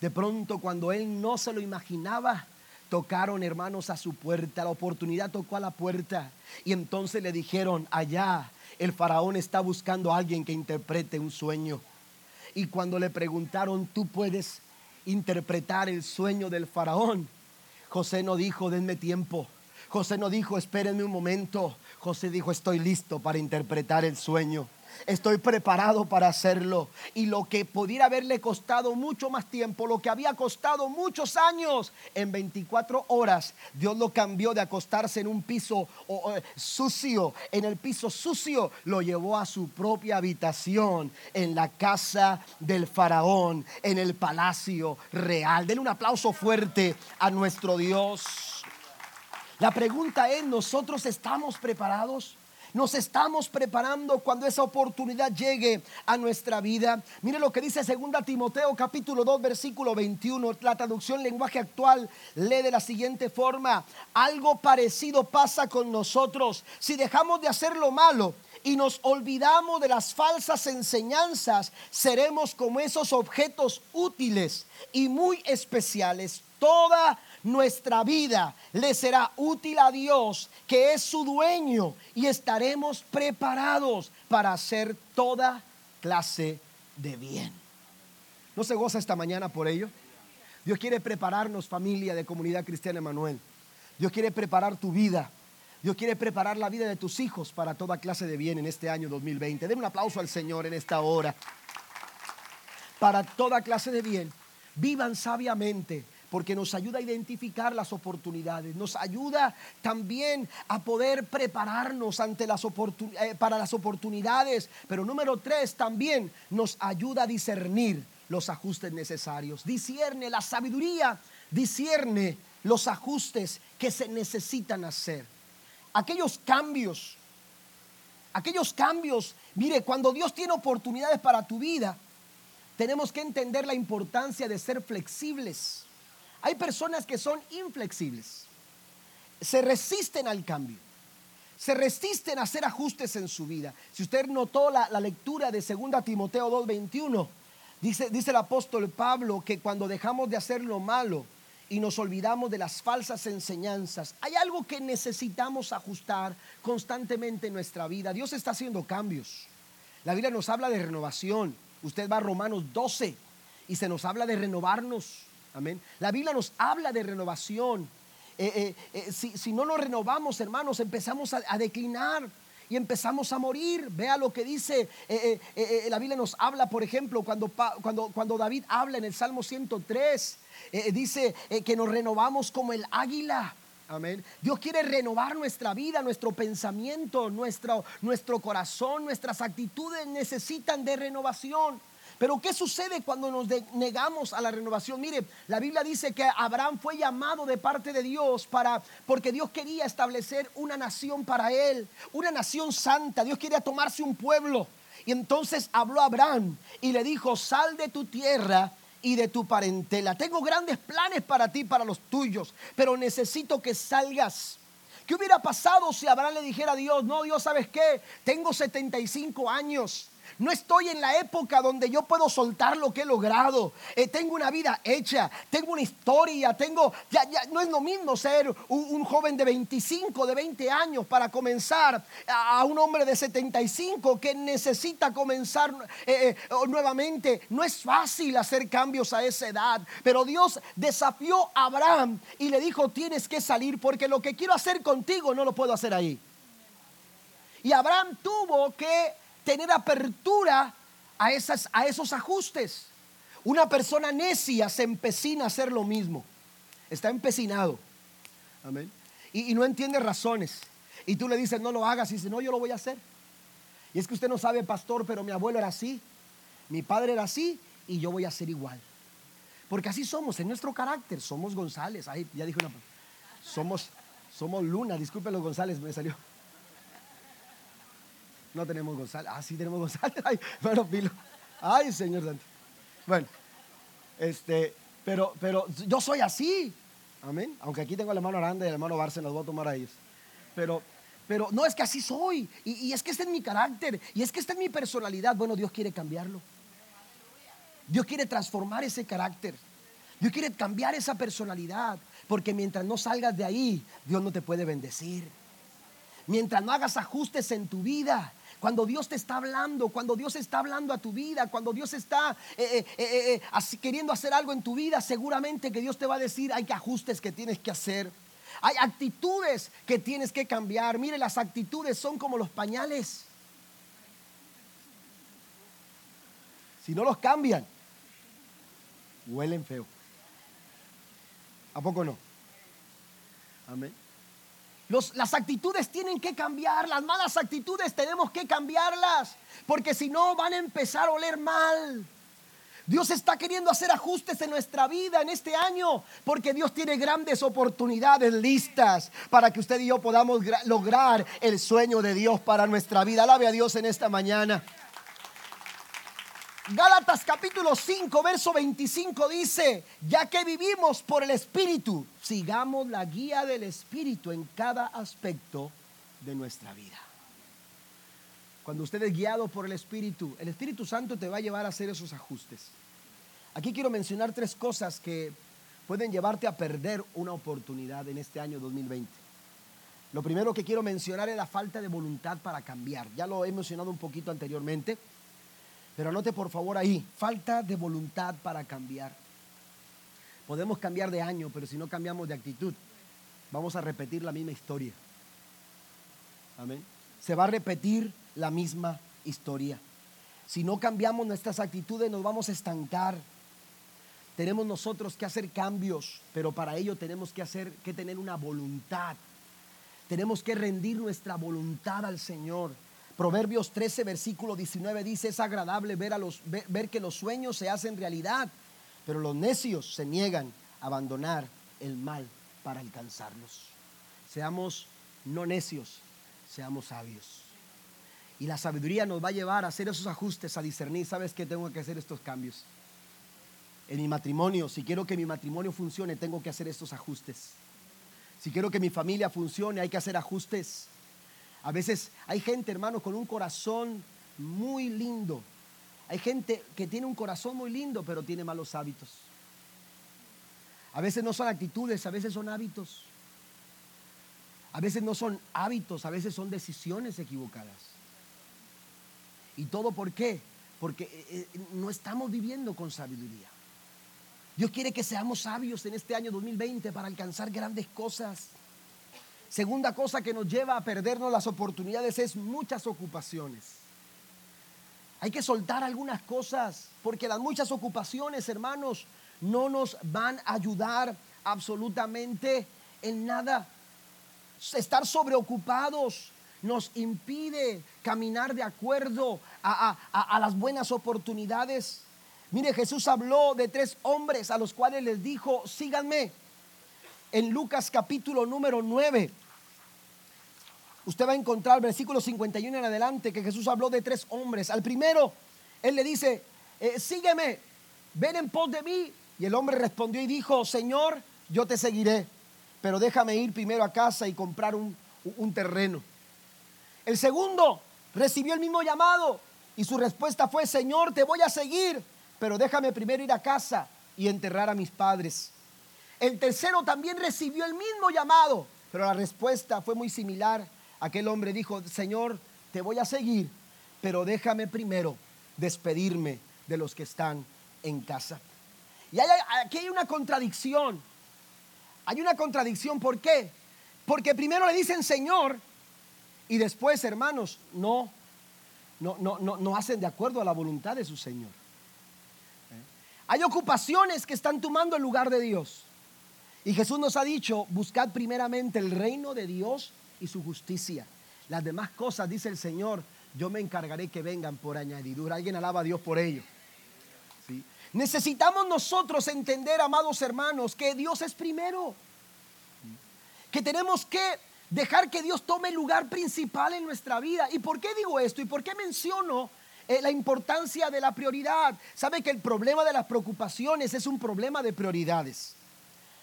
de pronto cuando él no se lo imaginaba, tocaron hermanos a su puerta, la oportunidad tocó a la puerta y entonces le dijeron, allá el faraón está buscando a alguien que interprete un sueño. Y cuando le preguntaron, ¿tú puedes interpretar el sueño del faraón? José no dijo, denme tiempo. José no dijo, espérenme un momento. José dijo, estoy listo para interpretar el sueño. Estoy preparado para hacerlo. Y lo que pudiera haberle costado mucho más tiempo, lo que había costado muchos años, en 24 horas, Dios lo cambió de acostarse en un piso sucio, en el piso sucio, lo llevó a su propia habitación, en la casa del faraón, en el palacio real. Denle un aplauso fuerte a nuestro Dios. La pregunta es, ¿nosotros estamos preparados? Nos estamos preparando cuando esa oportunidad llegue a nuestra vida. Mire lo que dice 2 Timoteo capítulo 2 versículo 21. La traducción lenguaje actual lee de la siguiente forma. Algo parecido pasa con nosotros. Si dejamos de hacer lo malo y nos olvidamos de las falsas enseñanzas, seremos como esos objetos útiles y muy especiales. Toda nuestra vida le será útil a Dios, que es su dueño, y estaremos preparados para hacer toda clase de bien. ¿No se goza esta mañana por ello? Dios quiere prepararnos, familia de Comunidad Cristiana Emanuel. Dios quiere preparar tu vida. Dios quiere preparar la vida de tus hijos para toda clase de bien en este año 2020. Den un aplauso al Señor en esta hora. Para toda clase de bien. Vivan sabiamente porque nos ayuda a identificar las oportunidades, nos ayuda también a poder prepararnos ante las eh, para las oportunidades, pero número tres, también nos ayuda a discernir los ajustes necesarios, discierne la sabiduría, discierne los ajustes que se necesitan hacer. Aquellos cambios, aquellos cambios, mire, cuando Dios tiene oportunidades para tu vida, tenemos que entender la importancia de ser flexibles. Hay personas que son inflexibles, se resisten al cambio, se resisten a hacer ajustes en su vida. Si usted notó la, lectura de 2 Timoteo 2:21, dice, dice el apóstol Pablo que cuando dejamos de hacer lo malo, y nos olvidamos de las falsas enseñanzas. Hay algo que necesitamos ajustar constantemente en nuestra vida. Dios está haciendo cambios. La Biblia nos habla de renovación. Usted va a Romanos 12 y se nos habla de renovarnos. Amén. La Biblia nos habla de renovación. Eh, eh, eh, si, no nos renovamos, hermanos, empezamos a, declinar y empezamos a morir. Vea lo que dice, la Biblia nos habla, por ejemplo, cuando, cuando, cuando David habla en el Salmo 103, dice que nos renovamos como el águila. Amén. Dios quiere renovar nuestra vida, nuestro pensamiento, nuestro, nuestro corazón, nuestras actitudes necesitan de renovación. Pero ¿qué sucede cuando nos negamos a la renovación? Mire, la Biblia dice que Abraham fue llamado de parte de Dios para porque Dios quería establecer una nación para él, una nación santa. Dios quería tomarse un pueblo. Y entonces habló Abraham y le dijo, "Sal de tu tierra y de tu parentela. Tengo grandes planes para ti, para los tuyos, pero necesito que salgas." ¿Qué hubiera pasado si Abraham le dijera a Dios, no, Dios, ¿sabes qué? Tengo 75 años. No estoy en la época donde yo puedo soltar lo que he logrado. Eh, tengo una vida hecha, tengo una historia, tengo, ya, ya no es lo mismo ser un, joven de 25, de 20 años para comenzar a, un hombre de 75 que necesita comenzar eh, eh, nuevamente. No es fácil hacer cambios a esa edad, pero Dios desafió a Abraham y le dijo, tienes que salir porque lo que quiero hacer contigo no lo puedo hacer ahí. Y Abraham tuvo que tener apertura a, esas, a esos ajustes. Una persona necia se empecina a hacer lo mismo. Está empecinado. Amén. Y, no entiende razones. Y tú le dices, no lo hagas. Y dice, no, yo lo voy a hacer. Y es que usted no sabe, pastor, pero mi abuelo era así. Mi padre era así. Y yo voy a ser igual. Porque así somos, en nuestro carácter. Somos González. Ahí ya dijo una. Somos, somos Luna. Disculpe los González, me salió. No tenemos González. Ah, sí tenemos González. <laughs> Ay, bueno, Pilo. Ay, Señor Santo. Bueno, este, pero, pero yo soy así. Amén. Aunque aquí tengo al hermano Aranda y al hermano Barça, los voy a tomar a ellos. Pero, pero no es que así soy. Y, y es que este es mi carácter. Y es que esta es mi personalidad. Bueno, Dios quiere cambiarlo. Dios quiere transformar ese carácter. Dios quiere cambiar esa personalidad. Porque mientras no salgas de ahí, Dios no te puede bendecir. Mientras no hagas ajustes en tu vida, cuando Dios te está hablando, cuando Dios está hablando a tu vida, cuando Dios está eh, eh, eh, queriendo hacer algo en tu vida, seguramente que Dios te va a decir, hay que ajustes que tienes que hacer. Hay actitudes que tienes que cambiar. Mire, las actitudes son como los pañales. Si no los cambian, huelen feo. ¿A poco no? Amén las actitudes tienen que cambiar, las malas actitudes tenemos que cambiarlas, porque si no van a empezar a oler mal. Dios está queriendo hacer ajustes en nuestra vida en este año, porque Dios tiene grandes oportunidades listas para que usted y yo podamos lograr el sueño de Dios para nuestra vida. Alabe a Dios en esta mañana. Gálatas capítulo 5, verso 25 dice, ya que vivimos por el Espíritu, sigamos la guía del Espíritu en cada aspecto de nuestra vida. Cuando usted es guiado por el Espíritu, el Espíritu Santo te va a llevar a hacer esos ajustes. Aquí quiero mencionar tres cosas que pueden llevarte a perder una oportunidad en este año 2020. Lo primero que quiero mencionar es la falta de voluntad para cambiar. Ya lo he mencionado un poquito anteriormente. Pero anote por favor ahí, falta de voluntad para cambiar. Podemos cambiar de año, pero si no cambiamos de actitud, vamos a repetir la misma historia. Amén. Se va a repetir la misma historia. Si no cambiamos nuestras actitudes nos vamos a estancar. Tenemos nosotros que hacer cambios, pero para ello tenemos que hacer que tener una voluntad. Tenemos que rendir nuestra voluntad al Señor. Proverbios 13, versículo 19 dice, es agradable ver, a los, ver, que los sueños se hacen realidad, pero los necios se niegan a abandonar el mal para alcanzarlos. Seamos no necios, seamos sabios. Y la sabiduría nos va a llevar a hacer esos ajustes, a discernir, ¿sabes qué? Tengo que hacer estos cambios. En mi matrimonio, si quiero que mi matrimonio funcione, tengo que hacer estos ajustes. Si quiero que mi familia funcione, hay que hacer ajustes. A veces hay gente, hermano, con un corazón muy lindo. Hay gente que tiene un corazón muy lindo, pero tiene malos hábitos. A veces no son actitudes, a veces son hábitos. A veces no son hábitos, a veces son decisiones equivocadas. ¿Y todo por qué? Porque eh, eh, no estamos viviendo con sabiduría. Dios quiere que seamos sabios en este año 2020 para alcanzar grandes cosas. Segunda cosa que nos lleva a perdernos las oportunidades es muchas ocupaciones. Hay que soltar algunas cosas porque las muchas ocupaciones, hermanos, no nos van a ayudar absolutamente en nada. Estar sobreocupados nos impide caminar de acuerdo a, las buenas oportunidades. Mire, Jesús habló de tres hombres a los cuales les dijo, síganme. En Lucas capítulo número 9, usted va a encontrar versículo 51 en adelante que Jesús habló de tres hombres. Al primero, él le dice, eh, sígueme, ven en pos de mí. Y el hombre respondió y dijo, Señor, yo te seguiré, pero déjame ir primero a casa y comprar un, un terreno. El segundo recibió el mismo llamado y su respuesta fue, Señor, te voy a seguir, pero déjame primero ir a casa y enterrar a mis padres. El tercero también recibió el mismo llamado, pero la respuesta fue muy similar. Aquel hombre dijo, Señor, te voy a seguir, pero déjame primero despedirme de los que están en casa. Y aquí hay una contradicción. Hay una contradicción, ¿por qué? Porque primero le dicen Señor y después, hermanos, no, no, no, no, no hacen de acuerdo a la voluntad de su Señor. Hay ocupaciones que están tomando el lugar de Dios. Y Jesús nos ha dicho, buscad primeramente el reino de Dios y su justicia. Las demás cosas, dice el Señor, yo me encargaré que vengan por añadidura. Alguien alaba a Dios por ello. Necesitamos nosotros entender, amados hermanos, que Dios es primero. Que tenemos que dejar que Dios tome el lugar principal en nuestra vida. ¿Y por qué digo esto? ¿Y por qué menciono eh, la importancia de la prioridad? ¿Sabe que el problema de las preocupaciones es un problema de prioridades?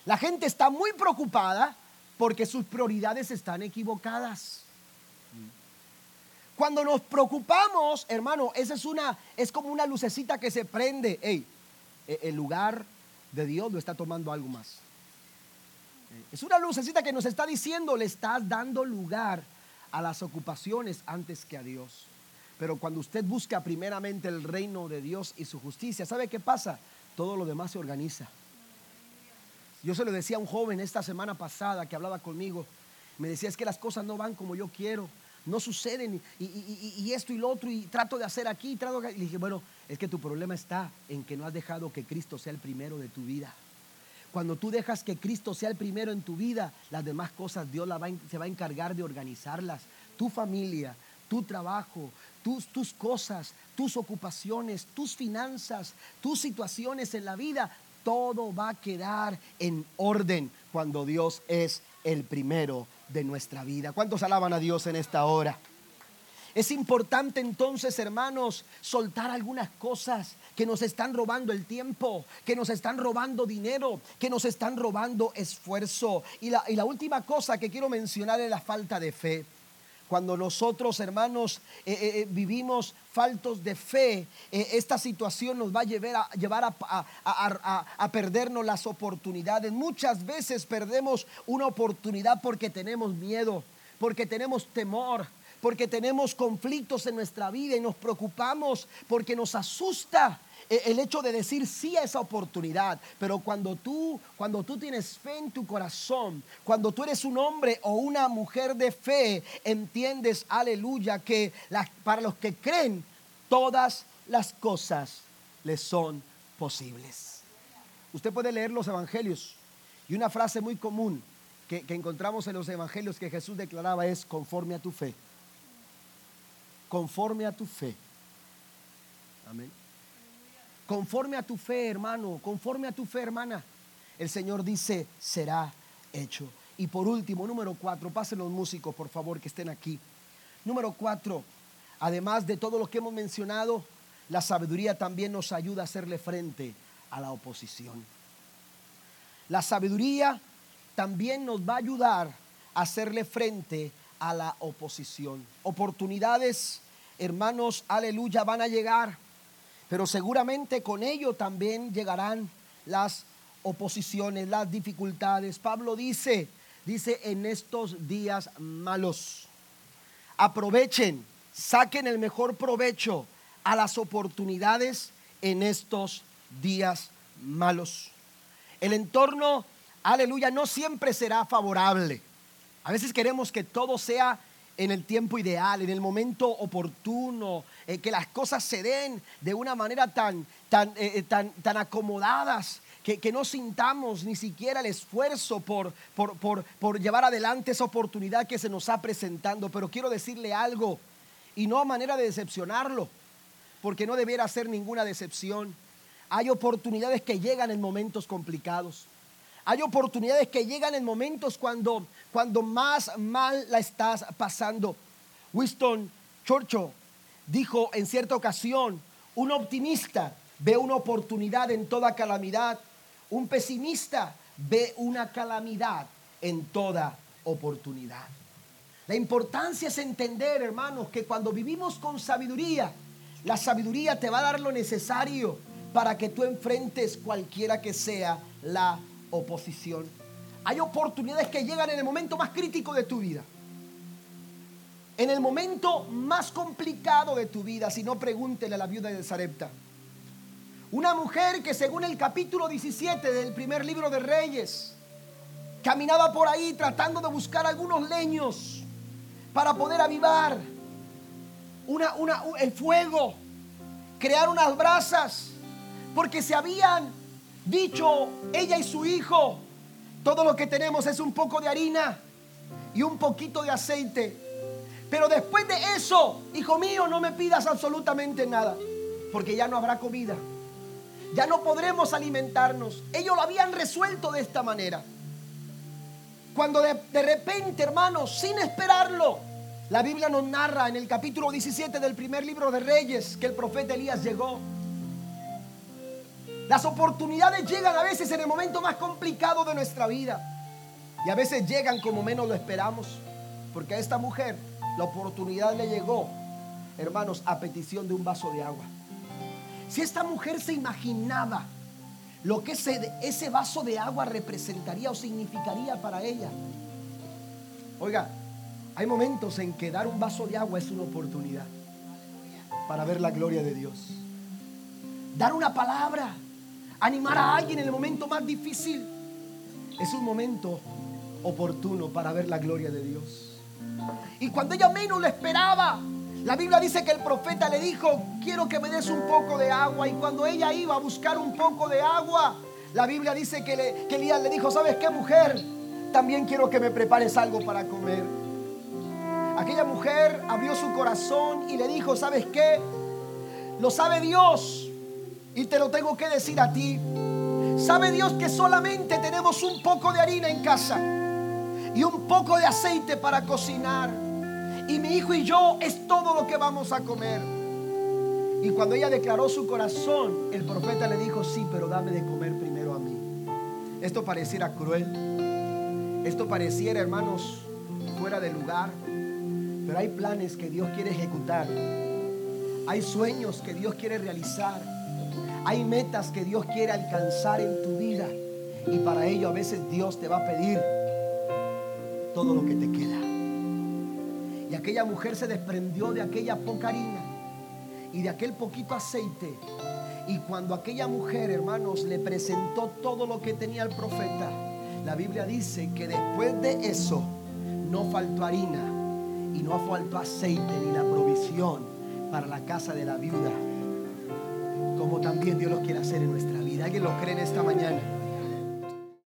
La gente está muy preocupada porque sus prioridades están equivocadas. Cuando nos preocupamos, hermano, esa es una es como una lucecita que se prende. Hey, e, el lugar de Dios lo está tomando algo más. Es una lucecita que nos está diciendo, le estás dando lugar a las ocupaciones antes que a Dios. Pero cuando usted busca primeramente el reino de Dios y su justicia, ¿sabe qué pasa? Todo lo demás se organiza. Yo se lo decía a un joven esta semana pasada que hablaba conmigo. Me decía, es que las cosas no van como yo quiero, no suceden y, esto y lo otro y trato de hacer aquí. Trato Y dije, bueno, es que tu problema está en que no has dejado que Cristo sea el primero de tu vida. Cuando tú dejas que Cristo sea el primero en tu vida, las demás cosas Dios se va a encargar de organizarlas. Tu familia, tu trabajo, tus, tus cosas, tus ocupaciones, tus finanzas, tus situaciones en la vida, todo va a quedar en orden cuando Dios es el primero de nuestra vida. ¿Cuántos alaban a Dios en esta hora? Es importante entonces, hermanos, soltar algunas cosas que nos están robando el tiempo, que nos están robando dinero, que nos están robando esfuerzo. Y la, última cosa que quiero mencionar es la falta de fe. Cuando nosotros, hermanos, eh, eh, eh, vivimos faltos de fe, esta situación nos va a llevar, a, perdernos las oportunidades. Muchas veces perdemos una oportunidad porque tenemos miedo, porque tenemos temor, porque tenemos conflictos en nuestra vida y nos preocupamos porque nos asusta el hecho de decir sí a esa oportunidad, pero cuando tú, cuando tú tienes fe en tu corazón, cuando tú eres un hombre o una mujer de fe, entiendes, aleluya, que para los que creen, todas las cosas les son posibles. Usted puede leer los evangelios y una frase muy común que, que encontramos en los evangelios que Jesús declaraba es conforme a tu fe. Conforme a tu fe. Amén. Conforme a tu fe, hermano, conforme a tu fe, hermana. El Señor dice, será hecho. Y por último, número cuatro, pasen los músicos, por favor, que estén aquí. Número cuatro, además de todo lo que hemos mencionado, la sabiduría también nos ayuda a hacerle frente a la oposición. La sabiduría también nos va a ayudar a hacerle frente a la oposición. Oportunidades, hermanos, aleluya, van a llegar pero seguramente con ello también llegarán las oposiciones, las dificultades. Pablo dice, dice en estos días malos, aprovechen, saquen el mejor provecho a las oportunidades en estos días malos. El entorno, aleluya, no siempre será favorable. A veces queremos que todo sea en el tiempo ideal, en el momento oportuno, eh, que las cosas se den de una manera tan, tan, eh, eh, tan, tan acomodadas. Que, no sintamos ni siquiera el esfuerzo por, por, por, por llevar adelante esa oportunidad que se nos está presentando. Pero quiero decirle algo, y no a manera de decepcionarlo, porque no debiera ser ninguna decepción. Hay oportunidades que llegan en momentos complicados. Hay oportunidades que llegan en momentos cuando, cuando más mal la estás pasando. Winston Churchill dijo en cierta ocasión, un optimista ve una oportunidad en toda calamidad, un pesimista ve una calamidad en toda oportunidad. La importancia es entender, hermanos, que cuando vivimos con sabiduría, la sabiduría te va a dar lo necesario para que tú enfrentes cualquiera que sea la oposición. Hay oportunidades que llegan en el momento más crítico de tu vida. En el momento más complicado de tu vida, si no pregúntele a la viuda de Zarepta. Una mujer que según el capítulo 17 del primer libro de Reyes, caminaba por ahí tratando de buscar algunos leños para poder avivar una, una, el fuego, crear unas brasas, porque se habían dicho ella y su hijo, todo lo que tenemos es un poco de harina y un poquito de aceite. Pero después de eso, hijo mío, no me pidas absolutamente nada, porque ya no habrá comida. Ya no podremos alimentarnos. Ellos lo habían resuelto de esta manera. Cuando de, repente, hermanos, sin esperarlo, la Biblia nos narra en el capítulo 17 del primer libro de Reyes que el profeta Elías llegó las oportunidades llegan a veces en el momento más complicado de nuestra vida. Y a veces llegan como menos lo esperamos. Porque a esta mujer la oportunidad le llegó, hermanos, a petición de un vaso de agua. Si esta mujer se imaginaba lo que ese, ese vaso de agua representaría o significaría para ella. Oiga, hay momentos en que dar un vaso de agua es una oportunidad para ver la gloria de Dios. Dar una palabra animar a alguien en el momento más difícil, es un momento oportuno para ver la gloria de Dios. Y cuando ella menos lo esperaba, la Biblia dice que el profeta le dijo, quiero que me des un poco de agua. Y cuando ella iba a buscar un poco de agua, la Biblia dice que, que Elías le dijo, ¿sabes qué mujer? También quiero que me prepares algo para comer. Aquella mujer abrió su corazón y le dijo, ¿sabes qué? Lo sabe Dios y te lo tengo que decir a ti. ¿Sabe Dios que solamente tenemos un poco de harina en casa y un poco de aceite para cocinar? Y mi hijo y yo es todo lo que vamos a comer. Y cuando ella declaró su corazón, el profeta le dijo, sí, pero dame de comer primero a mí. Esto pareciera cruel. Esto pareciera, hermanos, fuera de lugar. Pero hay planes que Dios quiere ejecutar. Hay sueños que Dios quiere realizar. Hay metas que Dios quiere alcanzar en tu vida. Y para ello a veces Dios te va a pedir todo lo que te queda. Y aquella mujer se desprendió de aquella poca harina y de aquel poquito aceite. Y cuando aquella mujer, hermanos, le presentó todo lo que tenía el profeta, la Biblia dice que después de eso no faltó harina y no faltó aceite ni la provisión para la casa de la viuda como también Dios lo quiere hacer en nuestra vida. ¿Alguien lo cree en esta mañana?